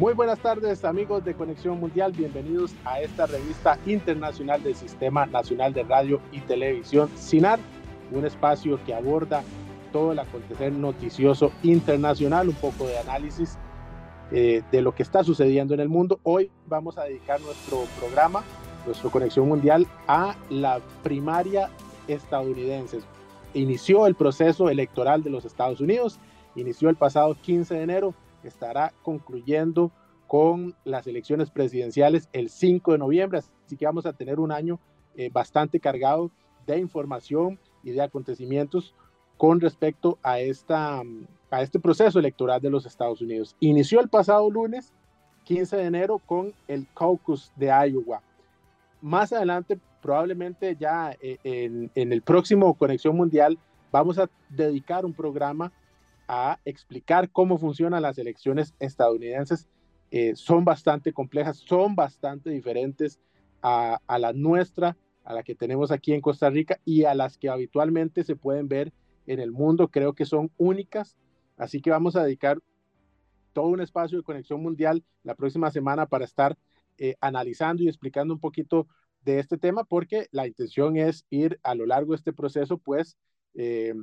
Muy buenas tardes amigos de Conexión Mundial, bienvenidos a esta revista internacional del Sistema Nacional de Radio y Televisión SINAR, un espacio que aborda todo el acontecer noticioso internacional, un poco de análisis eh, de lo que está sucediendo en el mundo. Hoy vamos a dedicar nuestro programa, nuestra Conexión Mundial, a la primaria estadounidense. Inició el proceso electoral de los Estados Unidos, inició el pasado 15 de enero estará concluyendo con las elecciones presidenciales el 5 de noviembre, así que vamos a tener un año eh, bastante cargado de información y de acontecimientos con respecto a, esta, a este proceso electoral de los Estados Unidos. Inició el pasado lunes, 15 de enero, con el caucus de Iowa. Más adelante, probablemente ya eh, en, en el próximo Conexión Mundial, vamos a dedicar un programa a explicar cómo funcionan las elecciones estadounidenses. Eh, son bastante complejas, son bastante diferentes a, la nuestra, a la que tenemos aquí en Costa Rica y a las que habitualmente se pueden ver en el mundo. Creo que son únicas, así que vamos a dedicar todo un espacio de conexión mundial la próxima semana para estar eh, analizando y explicando un poquito de este tema, porque la intención es ir a lo largo de este proceso, pues, eh,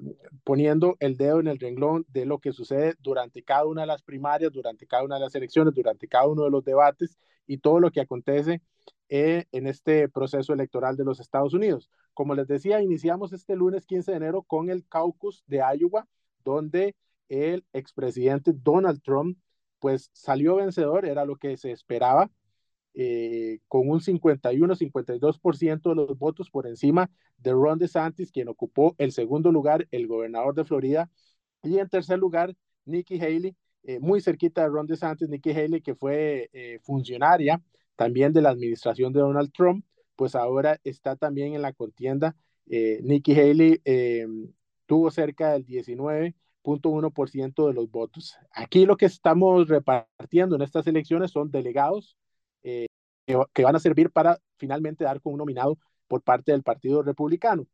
poniendo el dedo en el renglón de lo que sucede durante cada una de las primarias, durante cada una de las elecciones, durante cada uno de los debates y todo lo que acontece eh, en este proceso electoral de los Estados Unidos. Como les decía, iniciamos este lunes 15 de enero con el caucus de Iowa, donde el expresidente Donald Trump pues salió vencedor, era lo que se esperaba, eh, con un 51-52% de los votos por encima de Ron DeSantis, quien ocupó el segundo lugar, el gobernador de Florida, y en tercer lugar, Nikki Haley, eh, muy cerquita de Ron DeSantis, Nikki Haley, que fue eh, funcionaria también de la administración de Donald Trump, pues ahora está también en la contienda. Nikki Haley tuvo cerca del 19.1% de los votos. Aquí lo que estamos repartiendo en estas elecciones son delegados que, van a servir para finalmente dar con un nominado por parte del Partido Republicano.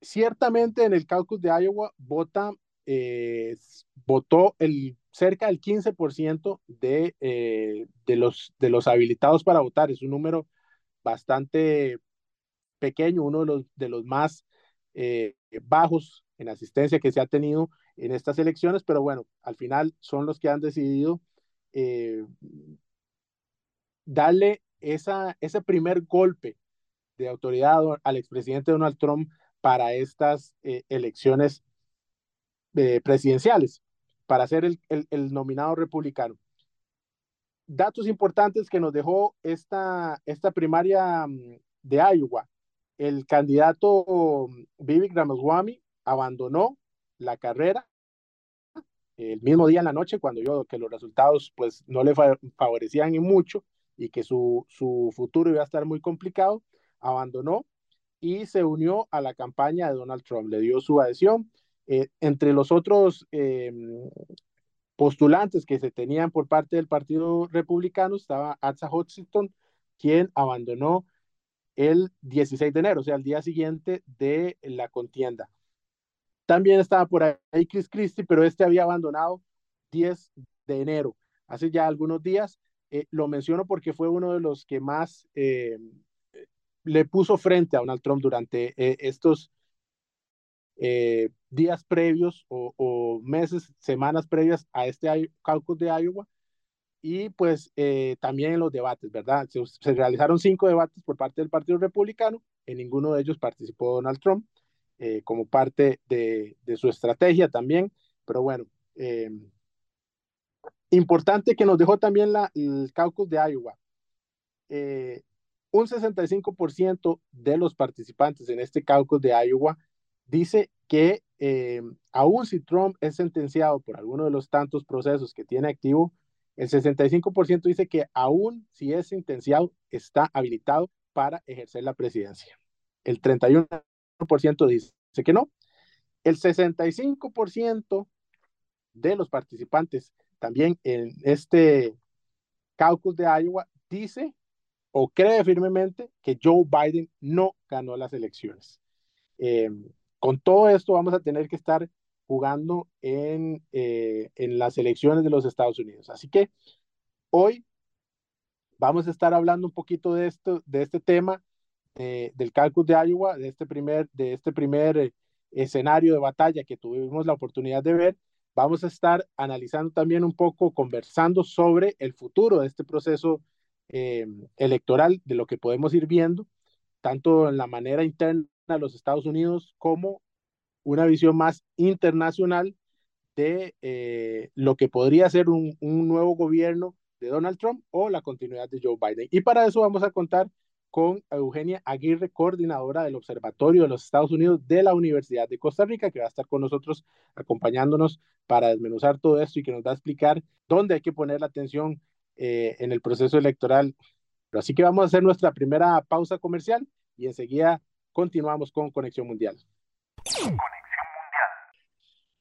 Ciertamente en el caucus de Iowa vota, eh, votó el, cerca del 15% de, eh, de, los, de los habilitados para votar. Es un número bastante pequeño, uno de los, de los más eh, bajos en asistencia que se ha tenido en estas elecciones, pero bueno, al final son los que han decidido darle esa, ese primer golpe de autoridad al expresidente Donald Trump para estas eh, elecciones eh, presidenciales, para ser el, el, nominado republicano. Datos importantes que nos dejó esta, esta primaria mm, de Iowa. El candidato Vivek Ramaswamy abandonó la carrera el mismo día en la noche cuando yo que los resultados pues no le favorecían y mucho y que su, su futuro iba a estar muy complicado, abandonó y se unió a la campaña de Donald Trump, le dio su adhesión. Eh, entre los otros eh, postulantes que se tenían por parte del Partido Republicano estaba Asa Hutchinson, quien abandonó el 16 de enero, o sea, el día siguiente de la contienda. También estaba por ahí Chris Christie, pero este había abandonado 10 de enero, hace ya algunos días, eh, lo menciono porque fue uno de los que más eh, le puso frente a Donald Trump durante eh, estos días previos o, meses, semanas previas a este caucus de Iowa. Y pues también en los debates, ¿verdad? Se, realizaron cinco debates por parte del Partido Republicano, en ninguno de ellos participó Donald Trump como parte de, su estrategia también, pero bueno, Importante que nos dejó también el caucus de Iowa. Eh, un 65% de los participantes en este caucus de Iowa dice que eh, aún si Trump es sentenciado por alguno de los tantos procesos que tiene activo, el 65% dice que aún si es sentenciado está habilitado para ejercer la presidencia. El 31% dice que no. El 65% de los participantes también en este caucus de Iowa dice o cree firmemente que Joe Biden no ganó las elecciones. Eh, con todo esto vamos a tener que estar jugando en, eh, en las elecciones de los Estados Unidos. Así que hoy vamos a estar hablando un poquito de esto, de este tema, del cálculo de Iowa, de este primer, de este primer eh, escenario de batalla que tuvimos la oportunidad de ver. Vamos a estar analizando también un poco, conversando sobre el futuro de este proceso eh, electoral, de lo que podemos ir viendo, tanto en la manera interna de los Estados Unidos como una visión más internacional de eh, lo que podría ser un, un, nuevo gobierno de Donald Trump o la continuidad de Joe Biden. Y para eso vamos a contar con Eugenia Aguirre, coordinadora del Observatorio de los Estados Unidos de la Universidad de Costa Rica, que va a estar con nosotros acompañándonos para desmenuzar todo esto y que nos va a explicar dónde hay que poner la atención eh, en el proceso electoral. Pero así que vamos a hacer nuestra primera pausa comercial y enseguida continuamos con Conexión Mundial.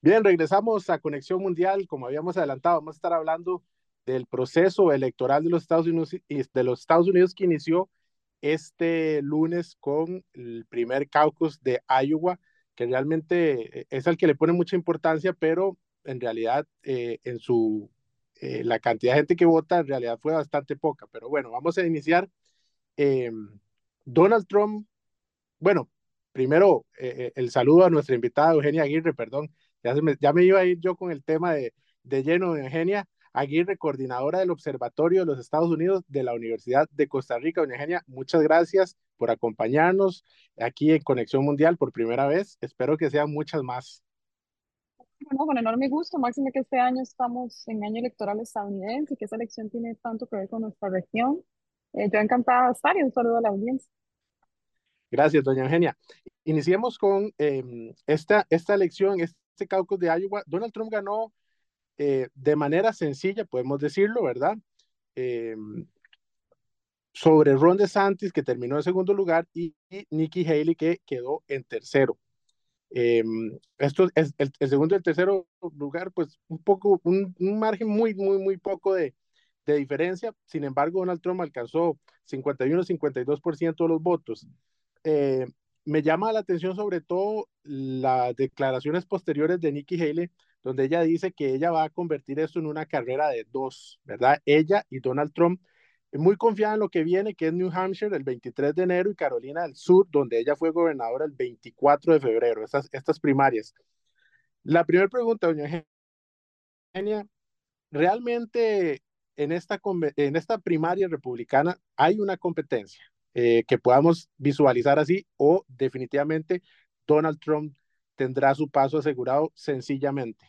Bien, regresamos a Conexión Mundial. Como habíamos adelantado, vamos a estar hablando del proceso electoral de los Estados Unidos, de los Estados Unidos que inició este lunes con el primer caucus de Iowa, que realmente eh, es al que le pone mucha importancia, pero en realidad eh, en su eh, la cantidad de gente que vota en realidad fue bastante poca. Pero bueno, vamos a iniciar. Donald Trump, bueno, primero el saludo a nuestra invitada Eugenia Aguirre, perdón, ya, me, ya me iba a ir yo con el tema de, de lleno, Eugenia. Aguirre, coordinadora del Observatorio de los Estados Unidos de la Universidad de Costa Rica. Doña Eugenia, muchas gracias por acompañarnos aquí en Conexión Mundial por primera vez. Espero que sean muchas más. Bueno, con enorme gusto, máximo que este año estamos en año electoral estadounidense y que esa elección tiene tanto que ver con nuestra región. Eh, yo encantada de estar y un saludo a la audiencia. Gracias, doña Eugenia. Iniciemos con em, esta, esta elección, este caucus de Iowa. Donald Trump ganó eh, de manera sencilla, podemos decirlo, ¿verdad? Eh, sobre Ron DeSantis, que terminó en segundo lugar, y, Nikki Haley, que quedó en tercero. Eh, esto es el, segundo y el tercero lugar, pues un poco, un, margen muy, muy, muy poco de, de, diferencia. Sin embargo, Donald Trump alcanzó 51-52% de los votos. me llama la atención sobre todo las declaraciones posteriores de Nikki Haley, donde ella dice que ella va a convertir esto en una carrera de dos, ¿verdad? Ella y Donald Trump, muy confiada en lo que viene, que es New Hampshire el 23 de enero y Carolina del Sur, donde ella fue gobernadora el 24 de febrero, estas, estas primarias. La primera pregunta, doña Eugenia, ¿realmente en esta, en esta primaria republicana hay una competencia eh, que podamos visualizar así o definitivamente Donald Trump tendrá su paso asegurado sencillamente?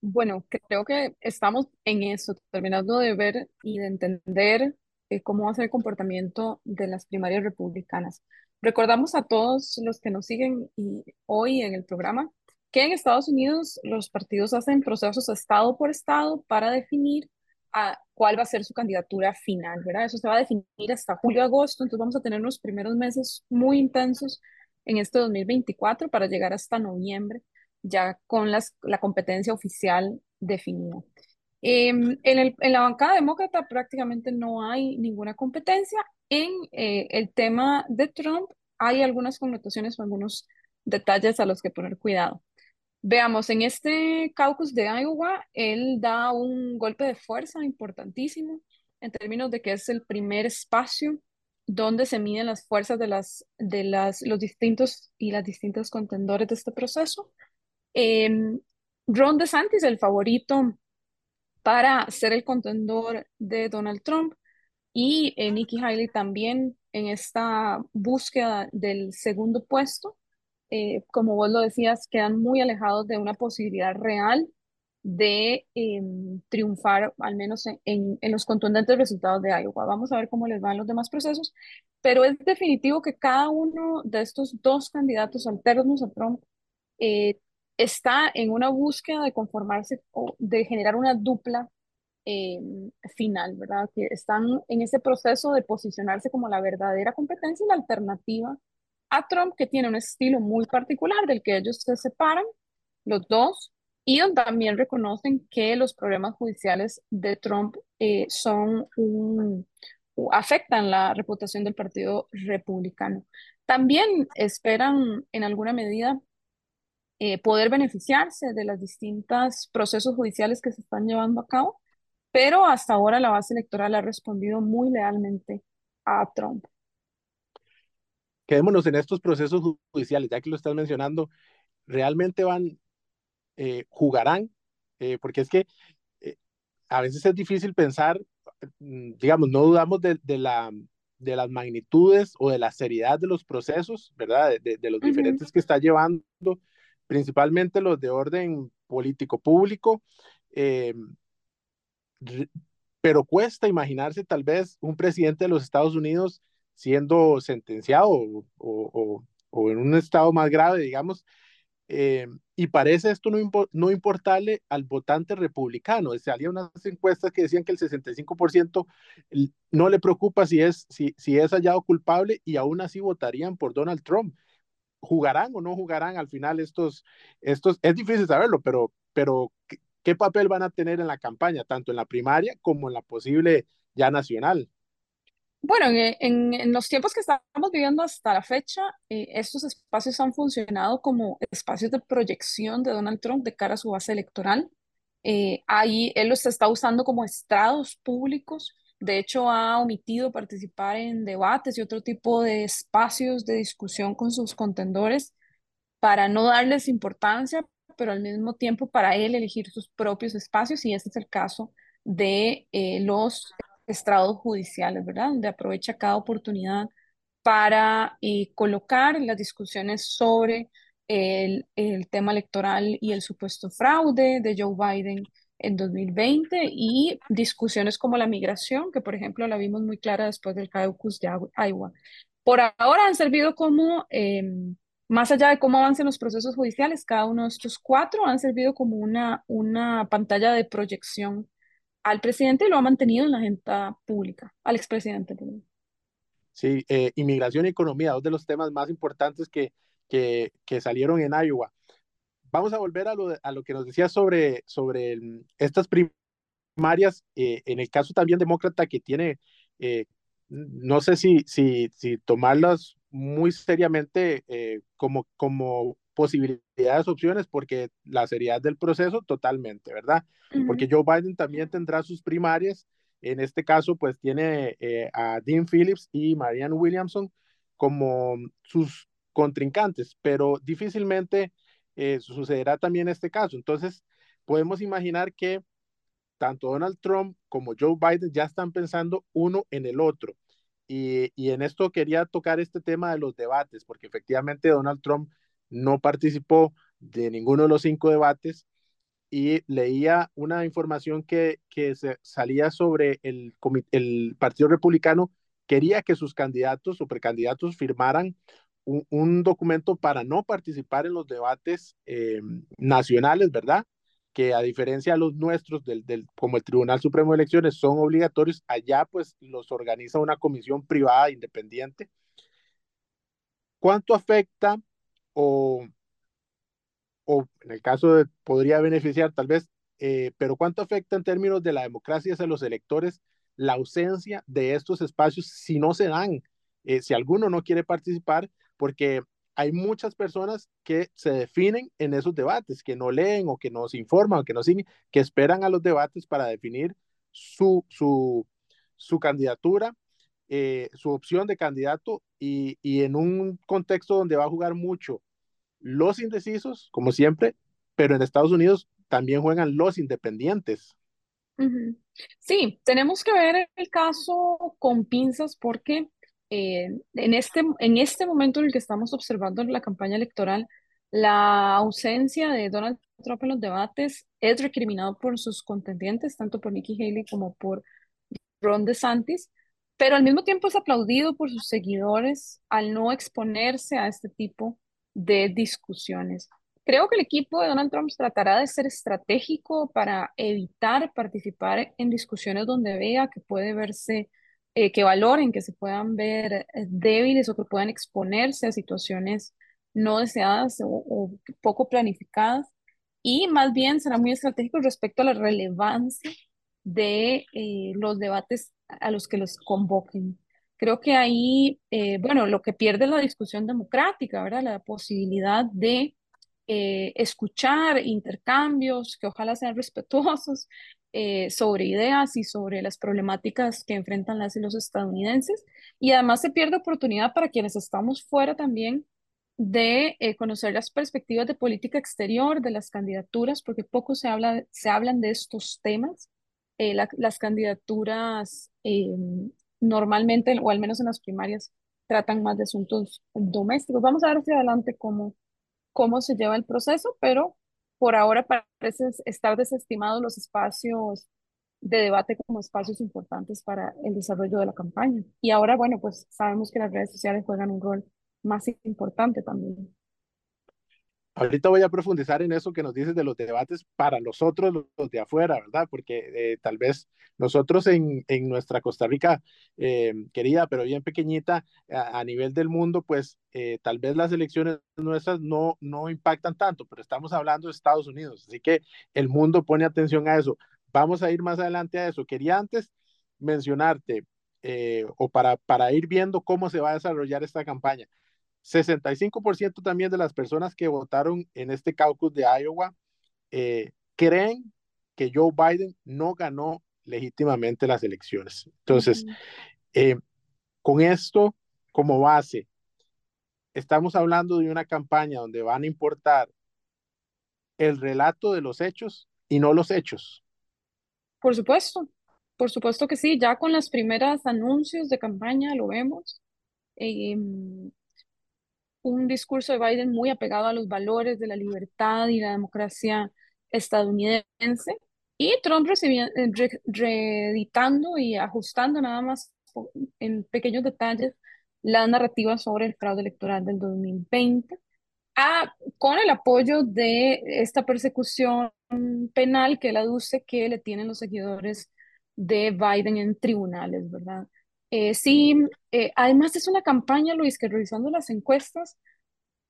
Bueno, creo que estamos en eso, terminando de ver y de entender eh, cómo va a ser el comportamiento de las primarias republicanas. Recordamos a todos los que nos siguen y hoy en el programa que en Estados Unidos los partidos hacen procesos estado por estado para definir a cuál va a ser su candidatura final, ¿verdad? Eso se va a definir hasta julio-agosto, entonces vamos a tener unos primeros meses muy intensos en este 2024 para llegar hasta noviembre ya con las, la competencia oficial definida. Em, en, el, en, la bancada demócrata prácticamente no hay ninguna competencia. En eh, el tema de Trump hay algunas connotaciones o algunos detalles a los que poner cuidado. Veamos, en este caucus de Iowa, él da un golpe de fuerza importantísimo en términos de que es el primer espacio donde se miden las fuerzas de, las, de las, los distintos y las distintas contendores de este proceso. Eh, Ron DeSantis, el favorito para ser el contendor de Donald Trump, y eh, Nikki Haley también en esta búsqueda del segundo puesto. Eh, como vos lo decías, quedan muy alejados de una posibilidad real de em, triunfar, al menos en, en, los contundentes resultados de Iowa. Vamos a ver cómo les van los demás procesos, pero es definitivo que cada uno de estos dos candidatos alternos a Trump eh, está en una búsqueda de conformarse o de generar una dupla em, final, ¿verdad? Que están en ese proceso de posicionarse como la verdadera competencia y la alternativa a Trump, que tiene un estilo muy particular del que ellos se separan, los dos, y también reconocen que los problemas judiciales de Trump eh, son un, afectan la reputación del Partido Republicano. También esperan en alguna medida eh, poder beneficiarse de los distintos procesos judiciales que se están llevando a cabo pero hasta ahora la base electoral ha respondido muy lealmente a Trump. Quedémonos en estos procesos judiciales, ya que lo estás mencionando, ¿realmente van, eh, jugarán? Eh, porque es que eh, a veces es difícil pensar, mm, digamos, no dudamos de, de, la, de las magnitudes o de la seriedad de los procesos, ¿verdad? De, de los diferentes que está llevando, principalmente los de orden político público, pero cuesta imaginarse tal vez un presidente de los Estados Unidos siendo sentenciado o, o, o en un estado más grave, digamos, eh, y parece esto no, no, importarle al votante republicano. Salían unas encuestas que decían que el 65% no le preocupa si es, si, es hallado culpable y aún así votarían por Donald Trump. ¿Jugarán o no jugarán al final estos, estos? Es difícil saberlo, pero, pero ¿qué papel van a tener en la campaña, tanto en la primaria como en la posible ya nacional? Bueno, en, en, los tiempos que estamos viviendo hasta la fecha, eh, estos espacios han funcionado como espacios de proyección de Donald Trump de cara a su base electoral. Eh, ahí él los está usando como estrados públicos. De hecho, ha omitido participar en debates y otro tipo de espacios de discusión con sus contendores para no darles importancia, pero al mismo tiempo para él elegir sus propios espacios. Y este es el caso de eh, los estrados judiciales, ¿verdad? Donde aprovecha cada oportunidad para eh, colocar las discusiones sobre el, tema electoral y el supuesto fraude de Joe Biden en 2020 y discusiones como la migración, que por ejemplo la vimos muy clara después del caucus de Iowa. Por ahora han servido como, eh, más allá de cómo avancen los procesos judiciales, cada uno de estos cuatro han servido como una, una pantalla de proyección al presidente lo ha mantenido en la agenda pública, al expresidente. Sí, eh, inmigración y economía, dos de los temas más importantes que, que, que salieron en Iowa. Vamos a volver a lo, a lo que nos decía sobre, sobre el, estas primarias, eh, en el caso también demócrata que tiene, eh, no sé si, si, si tomarlas muy seriamente como, como posibilidades, opciones, porque la seriedad del proceso totalmente, ¿verdad? Porque Joe Biden también tendrá sus primarias, en este caso pues tiene eh, a Dean Phillips y Marianne Williamson como sus contrincantes, pero difícilmente eh, sucederá también este caso. Entonces, podemos imaginar que tanto Donald Trump como Joe Biden ya están pensando uno en el otro. Y, y, en esto quería tocar este tema de los debates, porque efectivamente Donald Trump no participó de ninguno de los cinco debates y leía una información que, que salía sobre el, el Partido Republicano, quería que sus candidatos o precandidatos firmaran un, un documento para no participar en los debates eh, nacionales, ¿verdad? Que a diferencia de los nuestros, del, del, como el Tribunal Supremo de Elecciones, son obligatorios, allá pues los organiza una comisión privada independiente. ¿Cuánto afecta o, o en el caso de, podría beneficiar tal vez, eh, pero ¿cuánto afecta en términos de la democracia hacia los electores la ausencia de estos espacios si no se dan? Eh, si alguno no quiere participar, porque hay muchas personas que se definen en esos debates, que no leen o que no se informan o que no siguen, que esperan a los debates para definir su, su, su candidatura, eh, su opción de candidato y, y en un contexto donde va a jugar mucho los indecisos, como siempre, pero en Estados Unidos también juegan los independientes. Sí, tenemos que ver el caso con pinzas porque eh, en, este, en este momento en el que estamos observando la campaña electoral, la ausencia de Donald Trump en los debates es recriminado por sus contendientes, tanto por Nikki Haley como por Ron DeSantis, pero al mismo tiempo es aplaudido por sus seguidores al no exponerse a este tipo de discusiones. Creo que el equipo de Donald Trump tratará de ser estratégico para evitar participar en discusiones donde vea que puede verse, eh, que valoren, que se puedan ver eh, débiles o que puedan exponerse a situaciones no deseadas o, poco planificadas. Y más bien será muy estratégico respecto a la relevancia de eh, los debates a los que los convoquen. Creo que ahí, eh, bueno, lo que pierde es la discusión democrática, ¿verdad? La posibilidad de eh, escuchar intercambios que ojalá sean respetuosos eh, sobre ideas y sobre las problemáticas que enfrentan las y los estadounidenses. Y además se pierde oportunidad para quienes estamos fuera también de eh, conocer las perspectivas de política exterior de las candidaturas, porque poco se habla, se hablan de estos temas. Eh, las candidaturas normalmente, o al menos en las primarias, tratan más de asuntos domésticos. Vamos a ver hacia adelante cómo, cómo se lleva el proceso, pero por ahora parece estar desestimados los espacios de debate como espacios importantes para el desarrollo de la campaña. Y ahora, bueno, pues sabemos que las redes sociales juegan un rol más importante también. Ahorita voy a profundizar en eso que nos dices de los debates para nosotros, los de afuera, ¿verdad? Porque eh, tal vez nosotros en, en nuestra Costa Rica eh, querida, pero bien pequeñita, a, nivel del mundo, pues eh, tal vez las elecciones nuestras no, no impactan tanto, pero estamos hablando de Estados Unidos, así que el mundo pone atención a eso. Vamos a ir más adelante a eso. Quería antes mencionarte, o para, para ir viendo cómo se va a desarrollar esta campaña. 65% también de las personas que votaron en este caucus de Iowa eh, creen que Joe Biden no ganó legítimamente las elecciones. Entonces, eh, con esto como base, estamos hablando de una campaña donde van a importar el relato de los hechos y no los hechos. Por supuesto, por supuesto que sí, ya con las primeras anuncios de campaña lo vemos. Eh, un discurso de Biden muy apegado a los valores de la libertad y la democracia estadounidense, y Trump eh, reeditando y ajustando nada más en pequeños detalles la narrativa sobre el fraude electoral del 2020, a, con el apoyo de esta persecución penal que él aduce que le tienen los seguidores de Biden en tribunales, ¿verdad? Eh, sí, eh, además es una campaña, Luis, que revisando las encuestas,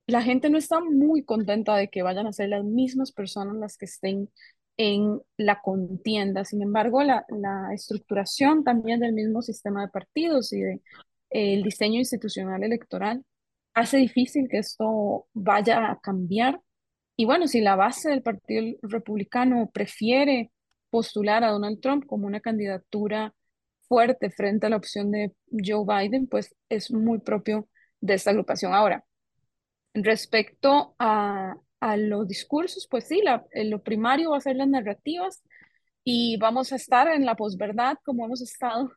la gente no está muy contenta de que vayan a ser las mismas personas las que estén en la contienda. Sin embargo, la, la estructuración también del mismo sistema de partidos y de, eh, diseño institucional electoral hace difícil que esto vaya a cambiar. Y bueno, si la base del Partido Republicano prefiere postular a Donald Trump como una candidatura fuerte frente a la opción de Joe Biden, pues es muy propio de esta agrupación. Ahora, respecto a, a los discursos, pues sí, la, lo primario va a ser las narrativas y vamos a estar en la posverdad como hemos estado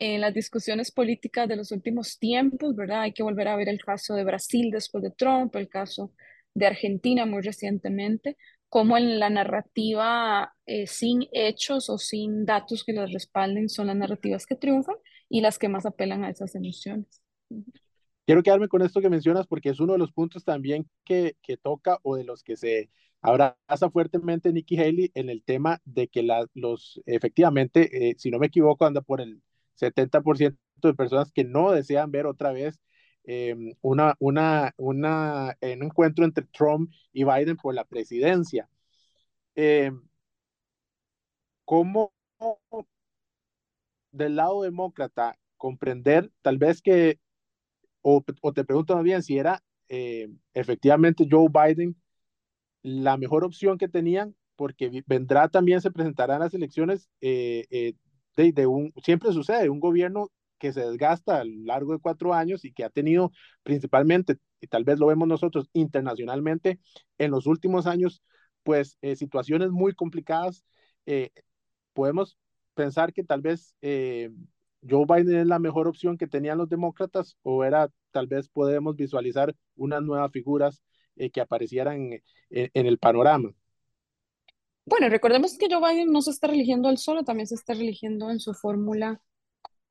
en las discusiones políticas de los últimos tiempos, ¿verdad? Hay que volver a ver el caso de Brasil después de Trump, el caso de Argentina muy recientemente, como en la narrativa eh, sin hechos o sin datos que las respalden son las narrativas que triunfan y las que más apelan a esas emociones. Quiero quedarme con esto que mencionas porque es uno de los puntos también que, que toca o de los que se abraza fuertemente Nikki Haley en el tema de que la, los, efectivamente, eh, si no me equivoco, anda por el 70% de personas que no desean ver otra vez Em, una, una, una, un encuentro entre Trump y Biden por la presidencia. Eh, ¿Cómo del lado demócrata comprender tal vez que, o, te pregunto más bien si era eh, efectivamente Joe Biden la mejor opción que tenían, porque vendrá también, se presentarán las elecciones eh, de, de, un, siempre sucede, un gobierno que se desgasta a lo largo de cuatro años y que ha tenido principalmente, y tal vez lo vemos nosotros internacionalmente, en los últimos años, pues eh, situaciones muy complicadas. Eh, podemos pensar que tal vez eh, Joe Biden es la mejor opción que tenían los demócratas o era tal vez podemos visualizar unas nuevas figuras que aparecieran en el panorama. Bueno, recordemos que Joe Biden no se está religiendo al solo, también se está religiendo en su fórmula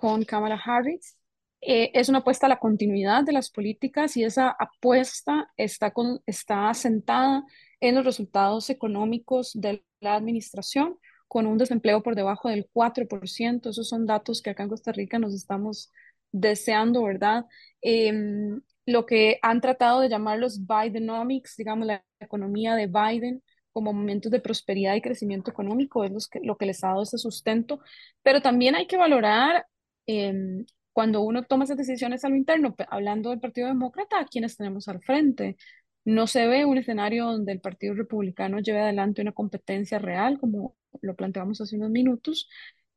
con Kamala Harris. Eh, es una apuesta a la continuidad de las políticas y esa apuesta está, con, está sentada en los resultados económicos de la administración, con un desempleo por debajo del 4%. Esos son datos que acá en Costa Rica nos estamos deseando, ¿verdad? Em, lo que han tratado de llamar los Bidenomics, digamos, la economía de Biden, como momentos de prosperidad y crecimiento económico, es que, lo que les ha dado ese sustento, pero también hay que valorar Em, cuando uno toma esas decisiones a lo interno, hablando del Partido Demócrata, ¿a quienes tenemos al frente? No se ve un escenario donde el Partido Republicano lleve adelante una competencia real como lo planteamos hace unos minutos,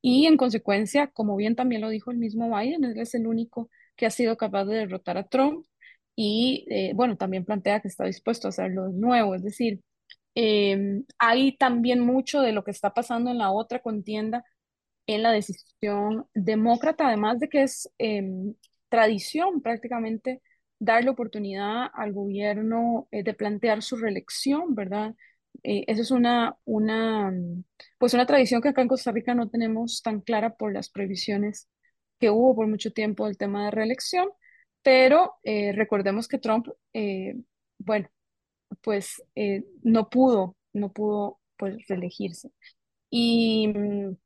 y en consecuencia, como bien también lo dijo el mismo Biden, él es el único que ha sido capaz de derrotar a Trump y, eh, bueno, también plantea que está dispuesto a hacerlo de nuevo, es decir, em, hay también mucho de lo que está pasando en la otra contienda en la decisión demócrata, además de que es em, tradición prácticamente darle oportunidad al gobierno eh, de plantear su reelección, ¿verdad? Eh, esa es una, una, pues una tradición que acá en Costa Rica no tenemos tan clara por las prohibiciones que hubo por mucho tiempo del tema de reelección, pero eh, recordemos que Trump, bueno, pues no pudo, no pudo pues reelegirse. Y mm,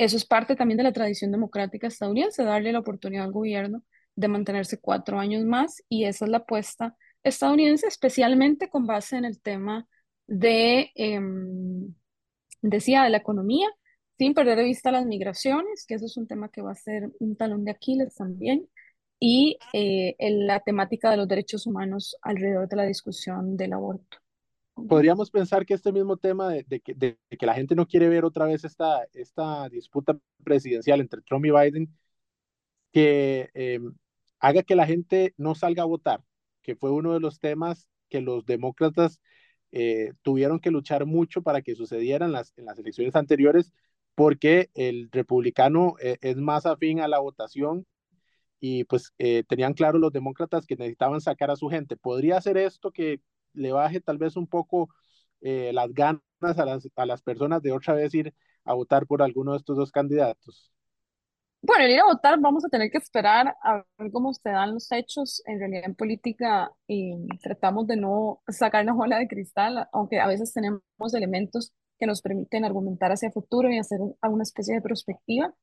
eso es parte también de la tradición democrática estadounidense, darle la oportunidad al gobierno de mantenerse cuatro años más y esa es la apuesta estadounidense, especialmente con base en el tema de, em, decía, de la economía, sin perder de vista las migraciones, que eso es un tema que va a ser un talón de Aquiles también, y eh, la temática de los derechos humanos alrededor de la discusión del aborto podríamos pensar que este mismo tema de, que, de, que, la gente no quiere ver otra vez esta, esta disputa presidencial entre Trump y Biden, que eh, haga que la gente no salga a votar, que fue uno de los temas que los demócratas eh, tuvieron que luchar mucho para que sucedieran las, en las elecciones anteriores, porque el republicano eh, es más afín a la votación y pues tenían claro los demócratas que necesitaban sacar a su gente. ¿Podría ser esto que le baje tal vez un poco eh, las ganas a las, a las personas de otra vez ir a votar por alguno de estos dos candidatos? Bueno, ir a votar vamos a tener que esperar a ver cómo se dan los hechos. En realidad en política y tratamos de no sacar una bola de cristal, aunque a veces tenemos elementos que nos permiten argumentar hacia el futuro y hacer alguna especie de perspectiva.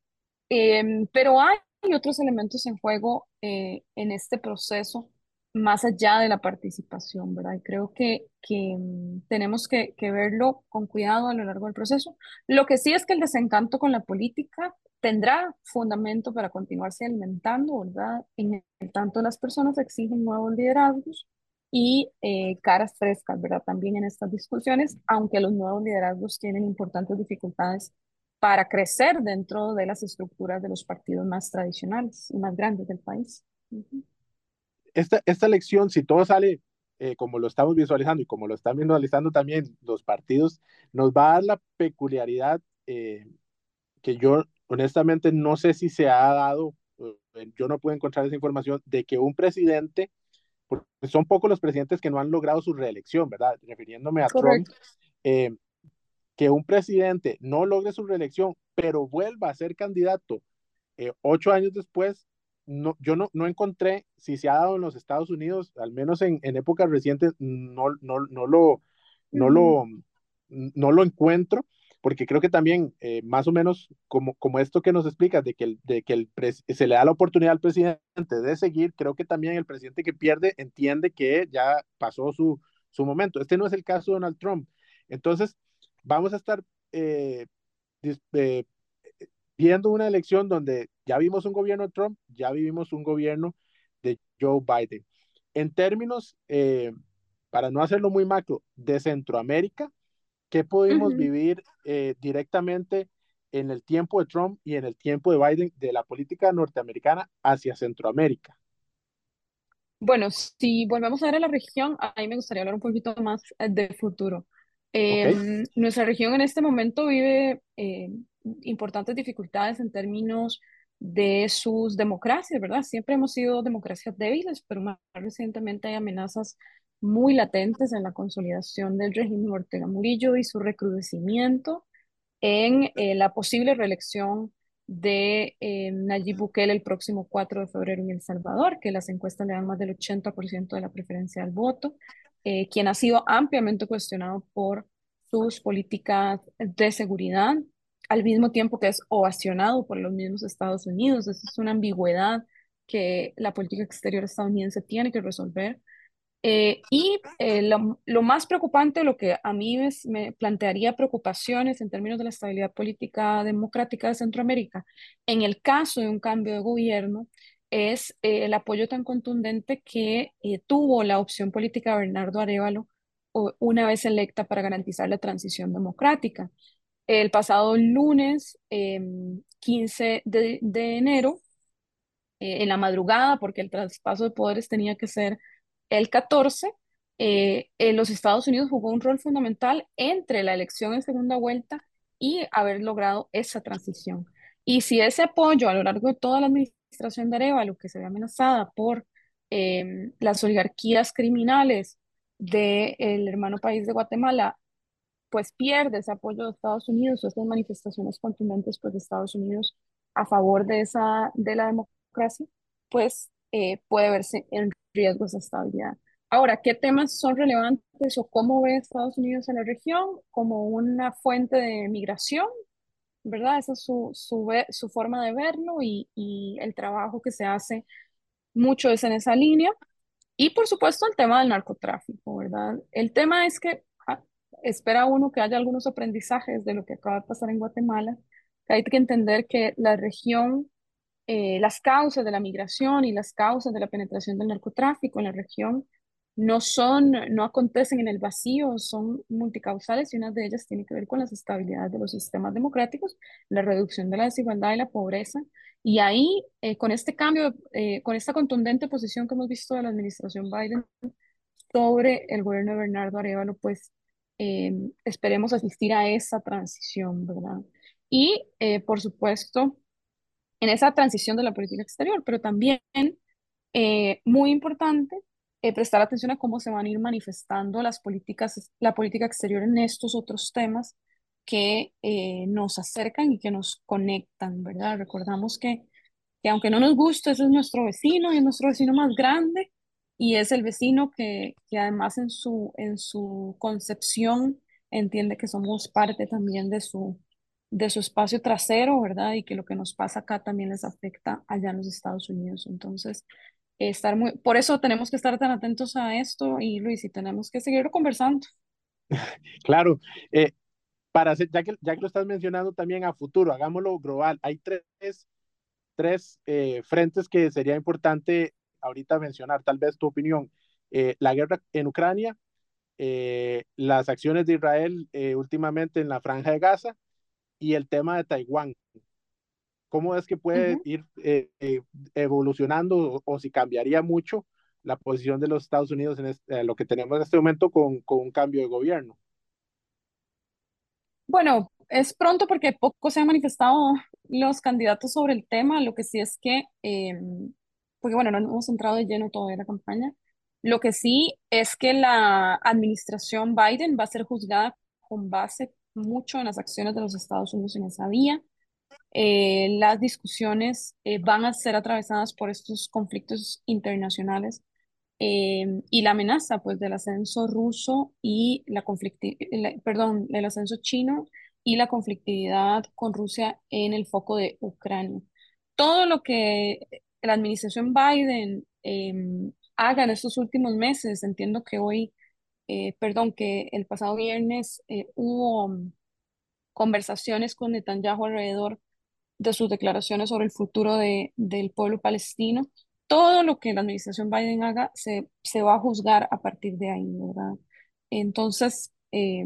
Em, pero hay otros elementos en juego eh, en este proceso más allá de la participación, ¿verdad? Y creo que, que mm, tenemos que, que, verlo con cuidado a lo largo del proceso. Lo que sí es que el desencanto con la política tendrá fundamento para continuarse alimentando, ¿verdad? En el tanto las personas exigen nuevos liderazgos y eh, caras frescas, ¿verdad? También en estas discusiones, aunque los nuevos liderazgos tienen importantes dificultades para crecer dentro de las estructuras de los partidos más tradicionales y más grandes del país esta, esta elección, si todo sale eh, como lo estamos visualizando y como lo están visualizando también los partidos, nos va a dar la peculiaridad eh, que yo honestamente no sé si se ha dado, eh, yo no puedo encontrar esa información, de que un presidente, porque son pocos los presidentes que no han logrado su reelección, ¿verdad? Refiriéndome a Trump, que un presidente no logre su reelección, pero vuelva a ser candidato ocho años después, no, yo no, no encontré si se ha dado en los Estados Unidos, al menos en, en épocas recientes, no, no, no, lo, no, lo, no lo encuentro, porque creo que también, eh, más o menos como, como esto que nos explicas, de que, el, de que el se le da la oportunidad al presidente de seguir, creo que también el presidente que pierde entiende que ya pasó su, su momento. Este no es el caso de Donald Trump. Entonces, vamos a estar eh, eh, viendo una elección donde ya vimos un gobierno de Trump, ya vivimos un gobierno de Joe Biden. En términos, eh, para no hacerlo muy macro, de Centroamérica, ¿qué pudimos vivir eh, directamente en el tiempo de Trump y en el tiempo de Biden de la política norteamericana hacia Centroamérica? Bueno, si volvemos a ver a la región, a mí me gustaría hablar un poquito más eh, de futuro. Em, nuestra región en este momento vive importantes dificultades en términos de sus democracias, ¿verdad? Siempre hemos sido democracias débiles, pero más recientemente hay amenazas muy latentes en la consolidación del régimen Ortega Murillo y su recrudecimiento en eh, la posible reelección de eh, Nayib Bukele el próximo 4 de febrero en El Salvador, que las encuestas le dan más del 80% de la preferencia al voto, eh, quien ha sido ampliamente cuestionado por sus políticas de seguridad, al mismo tiempo que es ovacionado por los mismos Estados Unidos. Esa es una ambigüedad que la política exterior estadounidense tiene que resolver. Eh, y eh, lo, lo, más preocupante, lo que a mí me, plantearía preocupaciones en términos de la estabilidad política democrática de Centroamérica, en el caso de un cambio de gobierno, es eh, el apoyo tan contundente que tuvo la opción política de Bernardo Arevalo una vez electa para garantizar la transición democrática. El pasado lunes 15 em, de, enero, eh, en la madrugada, porque el traspaso de poderes tenía que ser el 14, eh, los Estados Unidos jugó un rol fundamental entre la elección en segunda vuelta y haber logrado esa transición. Y si ese apoyo a lo largo de toda la administración de Arevalo, que se ve amenazada por em, las oligarquías criminales del hermano país de Guatemala, pues pierde ese apoyo de Estados Unidos o estas manifestaciones contundentes pues, de Estados Unidos a favor de, esa, de la democracia, pues eh, puede verse en riesgo esa estabilidad. Ahora, ¿qué temas son relevantes o cómo ve Estados Unidos en la región como una fuente de migración? ¿Verdad? Esa es su, su, su forma de verlo y, y el trabajo que se hace mucho es en esa línea. Y por supuesto el tema del narcotráfico, ¿verdad? El tema es que espera uno que haya algunos aprendizajes de lo que acaba de pasar en Guatemala, hay que entender que la región eh, las causas de la migración y las causas de la penetración del narcotráfico en la región no son, no acontecen en el vacío, son multicausales y una de ellas tiene que ver con las estabilidades de los sistemas democráticos, la reducción de la desigualdad y la pobreza. Y ahí, eh, con este cambio, eh, con esta contundente posición que hemos visto de la administración Biden sobre el gobierno de Bernardo Arevalo, pues esperemos asistir a esa transición, ¿verdad? Y, por supuesto, en esa transición de la política exterior, pero también eh, muy importante eh, prestar atención a cómo se van a ir manifestando las políticas, la política exterior en estos otros temas que eh, nos acercan y que nos conectan, ¿verdad? Recordamos que, que aunque no nos guste, ese es nuestro vecino y es nuestro vecino más grande y es el vecino que, que además en su, en su concepción entiende que somos parte también de su, de su espacio trasero, ¿verdad? Y que lo que nos pasa acá también les afecta allá en los Estados Unidos. Entonces, estar muy, por eso tenemos que estar tan atentos a esto y Luis, y tenemos que seguir conversando. Claro, eh, para hacer, ya, que, ya que lo estás mencionando también a futuro, hagámoslo global. Hay tres, tres eh, frentes que sería importante ahorita mencionar, tal vez tu opinión. Eh, la guerra en Ucrania, las acciones de Israel últimamente en la franja de Gaza y el tema de Taiwán. ¿Cómo es que puede ir eh, eh, evolucionando o, si cambiaría mucho la posición de los Estados Unidos en este, lo que tenemos en este momento con, con, un cambio de gobierno? Bueno, es pronto porque poco se han manifestado los candidatos sobre el tema. Lo que sí es que, em, porque bueno, no hemos entrado de lleno todavía la campaña. Lo que sí es que la administración Biden va a ser juzgada con base mucho en las acciones de los Estados Unidos en esa vía. Eh, las discusiones eh, van a ser atravesadas por estos conflictos internacionales eh, y la amenaza pues del ascenso ruso y la conflictividad, perdón, el ascenso chino y la conflictividad con Rusia en el foco de Ucrania. Todo lo que la administración Biden em, haga en estos últimos meses, entiendo que hoy eh, perdón, que el pasado viernes eh, hubo mm, conversaciones con Netanyahu alrededor de sus declaraciones sobre el futuro de, del pueblo palestino. Todo lo que la administración Biden haga se, se va a juzgar a partir de ahí, ¿verdad? Entonces, eh,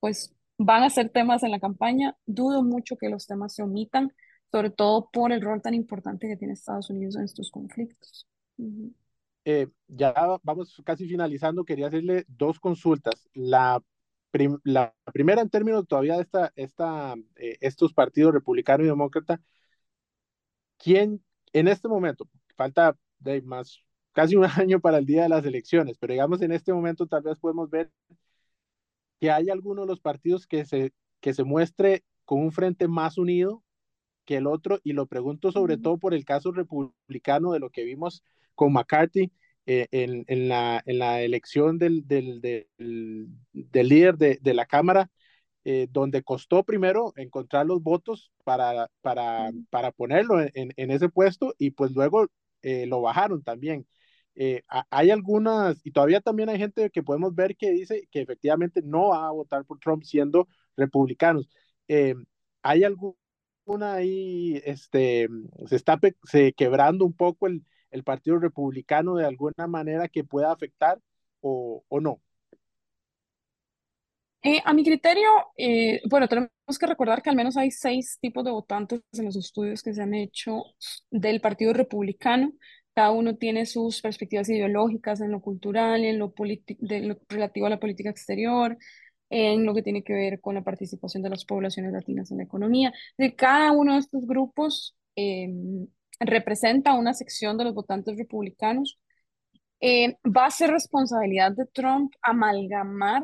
pues van a ser temas en la campaña. Dudo mucho que los temas se omitan, sobre todo por el rol tan importante que tiene Estados Unidos en estos conflictos. Eh, ya vamos casi finalizando, quería hacerle dos consultas. La, primera en términos todavía de esta, esta, eh, estos partidos republicano y demócrata, ¿quién en este momento, falta de más casi un año para el día de las elecciones, pero digamos en este momento tal vez podemos ver que hay alguno de los partidos que se, que se muestre con un frente más unido que el otro, y lo pregunto sobre todo por el caso republicano de lo que vimos con McCarthy eh, en, en, la, en, la, elección del, del, del, del líder de, de, la Cámara, eh, donde costó primero encontrar los votos para, para, para ponerlo en, en, ese puesto y pues luego eh, lo bajaron también. hay algunas, y todavía también hay gente que podemos ver que dice que efectivamente no va a votar por Trump siendo republicanos. ¿Hay alguna ahí, este, se está se quebrando un poco el, el Partido Republicano de alguna manera que pueda afectar o, o no? Eh, a mi criterio, eh, bueno, tenemos que recordar que al menos hay seis tipos de votantes en los estudios que se han hecho del Partido Republicano. Cada uno tiene sus perspectivas ideológicas en lo cultural, en lo, de lo relativo a la política exterior, en lo que tiene que ver con la participación de las poblaciones latinas en la economía. De cada uno de estos grupos em, representa una sección de los votantes republicanos. Eh, va a ser responsabilidad de Trump amalgamar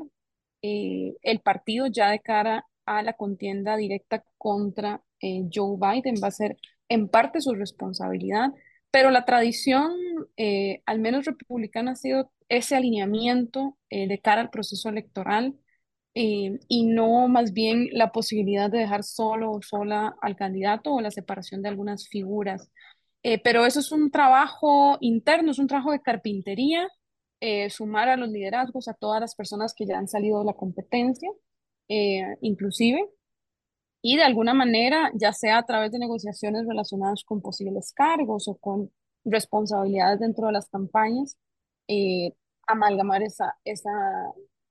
eh, el partido ya de cara a la contienda directa contra eh, Joe Biden. Va a ser en parte su responsabilidad, pero la tradición, eh, al menos republicana, ha sido ese alineamiento de cara al proceso electoral y no más bien la posibilidad de dejar solo o sola al candidato o la separación de algunas figuras. pero eso es un trabajo interno, es un trabajo de carpintería eh, sumar a los liderazgos a todas las personas que ya han salido de la competencia, eh, inclusive, y de alguna manera, ya sea a través de negociaciones relacionadas con posibles cargos o con responsabilidades dentro de las campañas, eh, amalgamar esa, esa,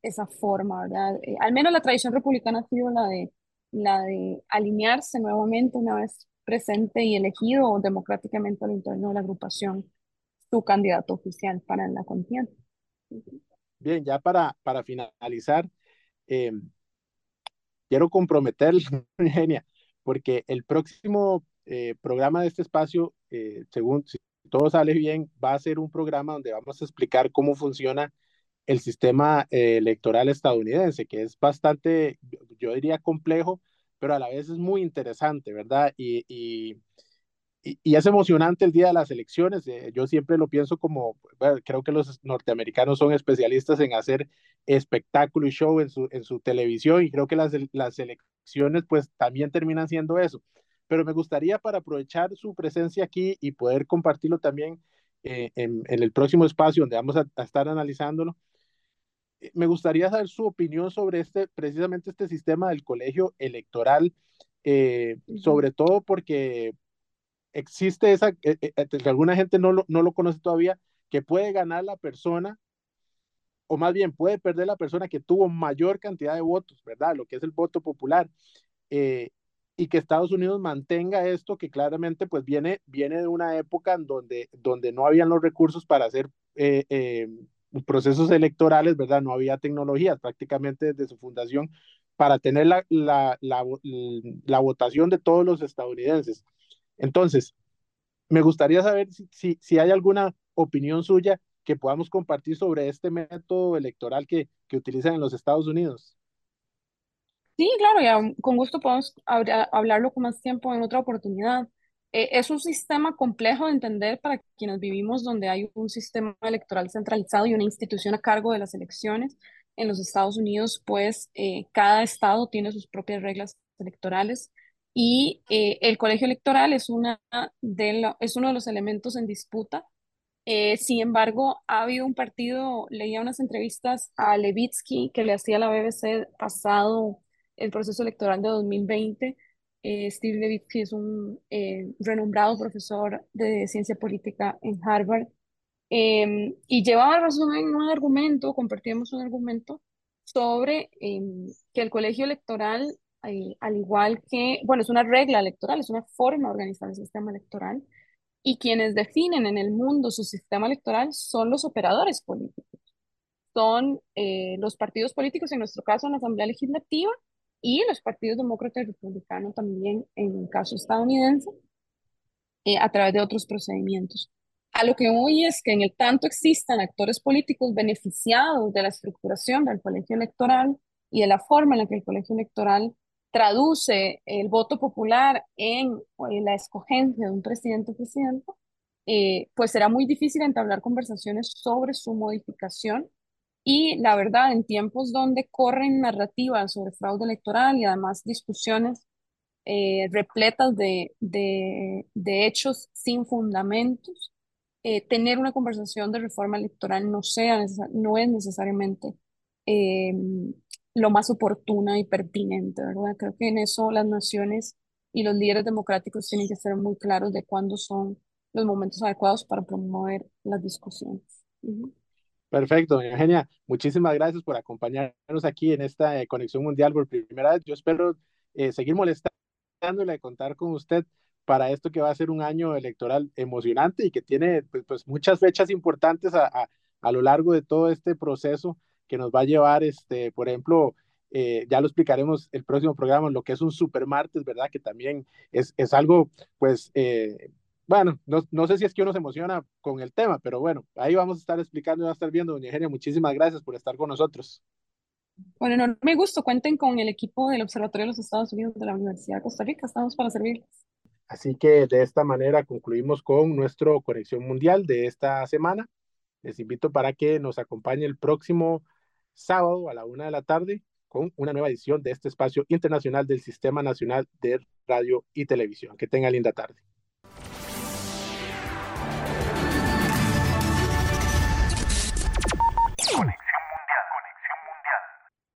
esa forma, ¿verdad? al menos la tradición republicana ha sido la de, la de alinearse nuevamente una vez presente y elegido democráticamente al interno de la agrupación su candidato oficial para la contienda. Bien, ya para, para finalizar, eh, quiero comprometer, Genia, porque el próximo eh, programa de este espacio, eh, según si todo sale bien, va a ser un programa donde vamos a explicar cómo funciona el sistema electoral estadounidense, que es bastante, yo diría, complejo, pero a la vez es muy interesante, ¿verdad? Y, y y, es emocionante el día de las elecciones. Eh, yo siempre lo pienso como, creo que los norteamericanos son especialistas en hacer espectáculo y show en su, en su televisión y creo que las, las elecciones pues también terminan siendo eso. Pero me gustaría para aprovechar su presencia aquí y poder compartirlo también eh, en, en, el próximo espacio donde vamos a, estar analizándolo. Eh, me gustaría saber su opinión sobre este, precisamente este sistema del colegio electoral, sobre todo porque existe esa, eh, eh, eh, que alguna gente no lo, no lo conoce todavía, que puede ganar la persona, o más bien puede perder la persona que tuvo mayor cantidad de votos, ¿verdad? Lo que es el voto popular. y que Estados Unidos mantenga esto que claramente pues viene, viene de una época en donde, donde no habían los recursos para hacer procesos electorales, ¿verdad? No había tecnologías prácticamente desde su fundación para tener la, la, la, la votación de todos los estadounidenses. Entonces, me gustaría saber si, si, hay alguna opinión suya que podamos compartir sobre este método electoral que, que utilizan en los Estados Unidos. Sí, claro, ya con gusto podemos hablarlo con más tiempo en otra oportunidad. Eh, es un sistema complejo de entender para quienes vivimos donde hay un sistema electoral centralizado y una institución a cargo de las elecciones. En los Estados Unidos, pues eh, cada estado tiene sus propias reglas electorales y eh, el colegio electoral es, una de es uno de los elementos en disputa. Sin embargo, ha habido un partido, leía unas entrevistas a Levitsky que le hacía la BBC pasado el proceso electoral de 2020. Eh, Steve Levitsky es un renombrado profesor de ciencia política en Harvard. Em, y llevaba razón en un argumento, compartíamos un argumento sobre em, que el colegio electoral al igual que, bueno, es una regla electoral, es una forma de organizar el sistema electoral, y quienes definen en el mundo su sistema electoral son los operadores políticos, son eh, los partidos políticos, en nuestro caso en la Asamblea Legislativa, y los partidos demócrata y republicano también en el caso estadounidense, eh, a través de otros procedimientos. A lo que hoy es que en el tanto existan actores políticos beneficiados de la estructuración del colegio electoral y de la forma en la que el colegio electoral traduce el voto popular en, la escogencia de un presidente o presidenta, eh, pues será muy difícil entablar conversaciones sobre su modificación. Y la verdad, en tiempos donde corren narrativas sobre fraude electoral y además discusiones eh, repletas de, de, hechos sin fundamentos, eh, tener una conversación de reforma electoral no, sea no es necesariamente lo más oportuna y pertinente, ¿verdad? Creo que en eso las naciones y los líderes democráticos tienen que ser muy claros de cuándo son los momentos adecuados para promover las discusiones. Perfecto, Eugenia. Muchísimas gracias por acompañarnos aquí en esta eh, conexión mundial por primera vez. Yo espero eh, seguir molestándole, contar con usted para esto que va a ser un año electoral emocionante y que tiene pues, pues muchas fechas importantes a, a, a, lo largo de todo este proceso que nos va a llevar, este, por ejemplo, eh, ya lo explicaremos el próximo programa, lo que es un super martes, ¿verdad? Que también es, es algo, pues, eh, bueno, no, no, sé si es que uno se emociona con el tema, pero bueno, ahí vamos a estar explicando y va a estar viendo, doña Eugenia, muchísimas gracias por estar con nosotros. Bueno, no me gusto, cuenten con el equipo del Observatorio de los Estados Unidos de la Universidad de Costa Rica, estamos para servirles. Así que de esta manera concluimos con nuestro Conexión Mundial de esta semana. Les invito para que nos acompañe el próximo sábado a la una de la tarde con una nueva edición de este espacio internacional del Sistema Nacional de Radio y Televisión. Que tenga linda tarde.